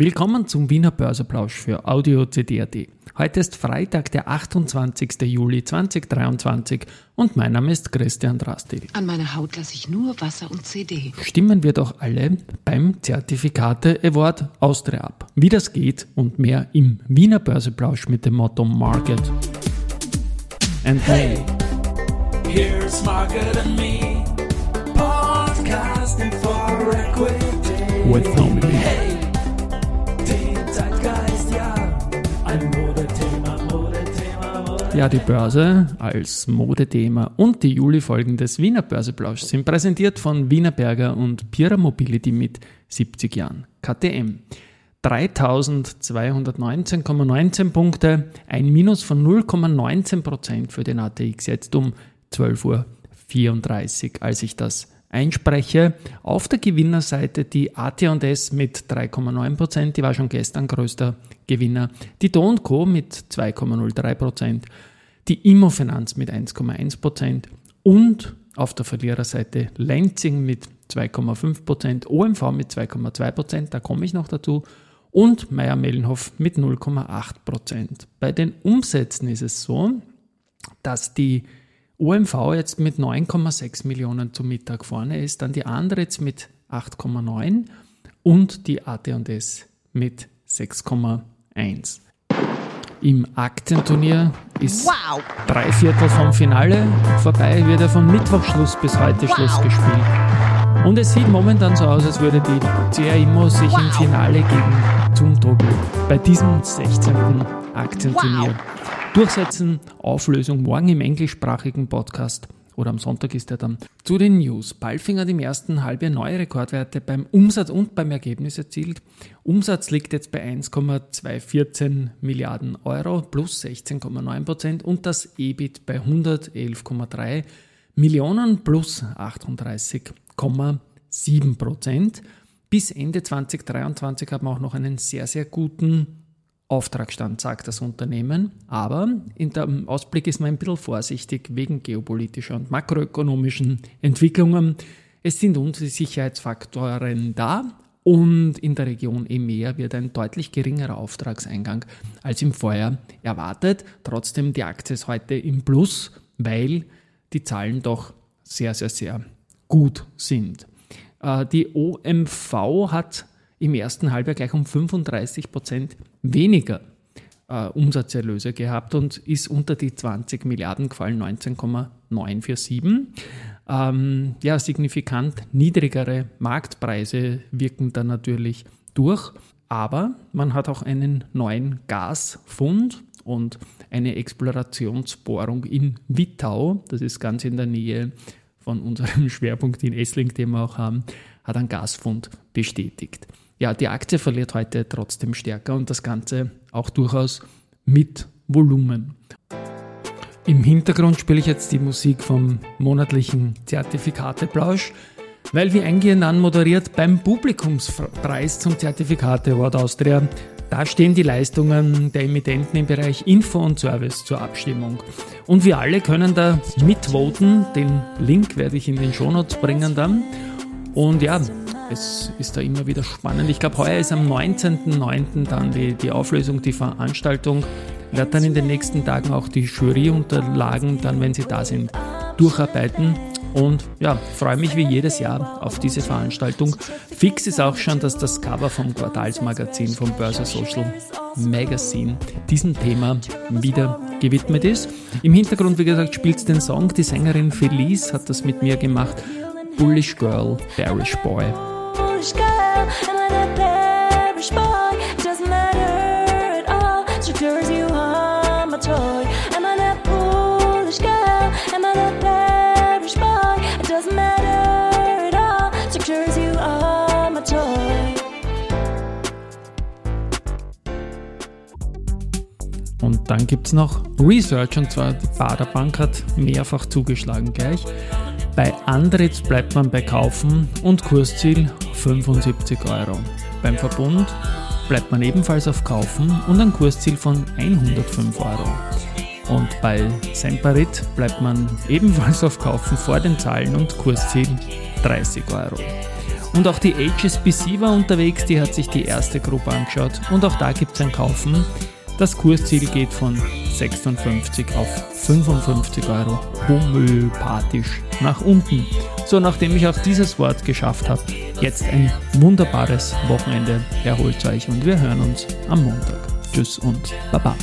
Willkommen zum Wiener Börseplausch für Audio CD.at. Heute ist Freitag, der 28. Juli 2023 und mein Name ist Christian Drastil. An meiner Haut lasse ich nur Wasser und CD. Stimmen wir doch alle beim Zertifikate Award Austria ab. Wie das geht und mehr im Wiener Börseplausch mit dem Motto Market. And hey, here's Market and me, podcasting for equity. With only hey. Ja, die Börse als Modethema und die Juli-Folgen des Wiener Börseplausch sind präsentiert von Wienerberger und Pira Mobility mit 70 Jahren. KTM. 3219,19 Punkte, ein Minus von 0,19% für den ATX jetzt um 12.34 Uhr, als ich das einspreche. Auf der Gewinnerseite die AT&S mit 3,9%, die war schon gestern größter Gewinner. Die Do Co. mit 2,03%, die Immofinanz mit 1,1% und auf der Verliererseite Lenzing mit 2,5%, OMV mit 2,2%, da komme ich noch dazu, und Meier-Mellenhof mit 0,8%. Bei den Umsätzen ist es so, dass die OMV jetzt mit 9,6 Millionen zum Mittag vorne ist, dann die andere jetzt mit 8,9 und die AT&S mit 6,1. Im Aktienturnier ist wow. drei Viertel vom Finale vorbei, wird er von Mittwochschluss bis heute wow. Schluss gespielt. Und es sieht momentan so aus, als würde die CR Immo sich wow. im Finale gegen Zumtobel bei diesem 16. Aktienturnier durchsetzen. Auflösung morgen im englischsprachigen Podcast oder am Sonntag ist er dann. Zu den News. Balfinger hat im ersten Halbjahr neue Rekordwerte beim Umsatz und beim Ergebnis erzielt. Umsatz liegt jetzt bei 1,214 Milliarden Euro plus 16,9 Prozent und das EBIT bei 111,3 Millionen plus 38,7 Prozent. Bis Ende 2023 haben wir auch noch einen sehr, sehr guten Auftragstand, sagt das Unternehmen. Aber in dem Ausblick ist man ein bisschen vorsichtig wegen geopolitischer und makroökonomischen Entwicklungen. Es sind Unsicherheitsfaktoren da und in der Region EMEA wird ein deutlich geringerer Auftragseingang als im Vorjahr erwartet. Trotzdem die Aktie ist heute im Plus, weil die Zahlen doch sehr, sehr, sehr gut sind. Äh, die OMV hat im ersten Halbjahr gleich um 35 Prozent weniger äh, Umsatzerlöse gehabt und ist unter die 20 Milliarden gefallen, 19,947. Ähm, ja, signifikant niedrigere Marktpreise wirken da natürlich durch, aber man hat auch einen neuen Gasfund und eine Explorationsbohrung in Wittau, das ist ganz in der Nähe von unserem Schwerpunkt in Essling, den wir auch haben, hat einen Gasfund bestätigt ja, die Aktie verliert heute trotzdem stärker und das Ganze auch durchaus mit Volumen. Im Hintergrund spiele ich jetzt die Musik vom monatlichen Zertifikateplausch, weil wie eingehend anmoderiert beim Publikumspreis zum Zertifikate Award Austria, da stehen die Leistungen der Emittenten im Bereich Info und Service zur Abstimmung. Und wir alle können da mitvoten, den Link werde ich in den Shownotes bringen dann. Und ja, es ist da immer wieder spannend. Ich glaube, heuer ist am 19.09. dann die, die Auflösung, die Veranstaltung. Ich werde dann in den nächsten Tagen auch die Juryunterlagen, dann, wenn sie da sind, durcharbeiten. Und ja, freue mich wie jedes Jahr auf diese Veranstaltung. Fix ist auch schon, dass das Cover vom Quartalsmagazin vom Börse Social Magazine diesem Thema wieder gewidmet ist. Im Hintergrund, wie gesagt, spielt den Song. Die Sängerin Felice hat das mit mir gemacht. Bullish Girl, Bearish Boy. Foolish girl? Am I that bearish boy? It doesn't matter at all. Secures you are my toy. Und dann gibt es noch Research und zwar die Baderbank hat mehrfach zugeschlagen gleich. Bei Andritz bleibt man bei Kaufen und Kursziel 75 Euro. Beim Verbund bleibt man ebenfalls auf Kaufen und ein Kursziel von 105 Euro. Und bei Semperit bleibt man ebenfalls auf Kaufen vor den Zahlen und Kursziel 30 Euro. Und auch die HSBC war unterwegs, die hat sich die erste Gruppe angeschaut und auch da gibt es ein Kaufen. Das Kursziel geht von 56 auf 55 Euro homöopathisch nach unten. So, nachdem ich auch dieses Wort geschafft habe, jetzt ein wunderbares Wochenende. Erholt euch und wir hören uns am Montag. Tschüss und Baba.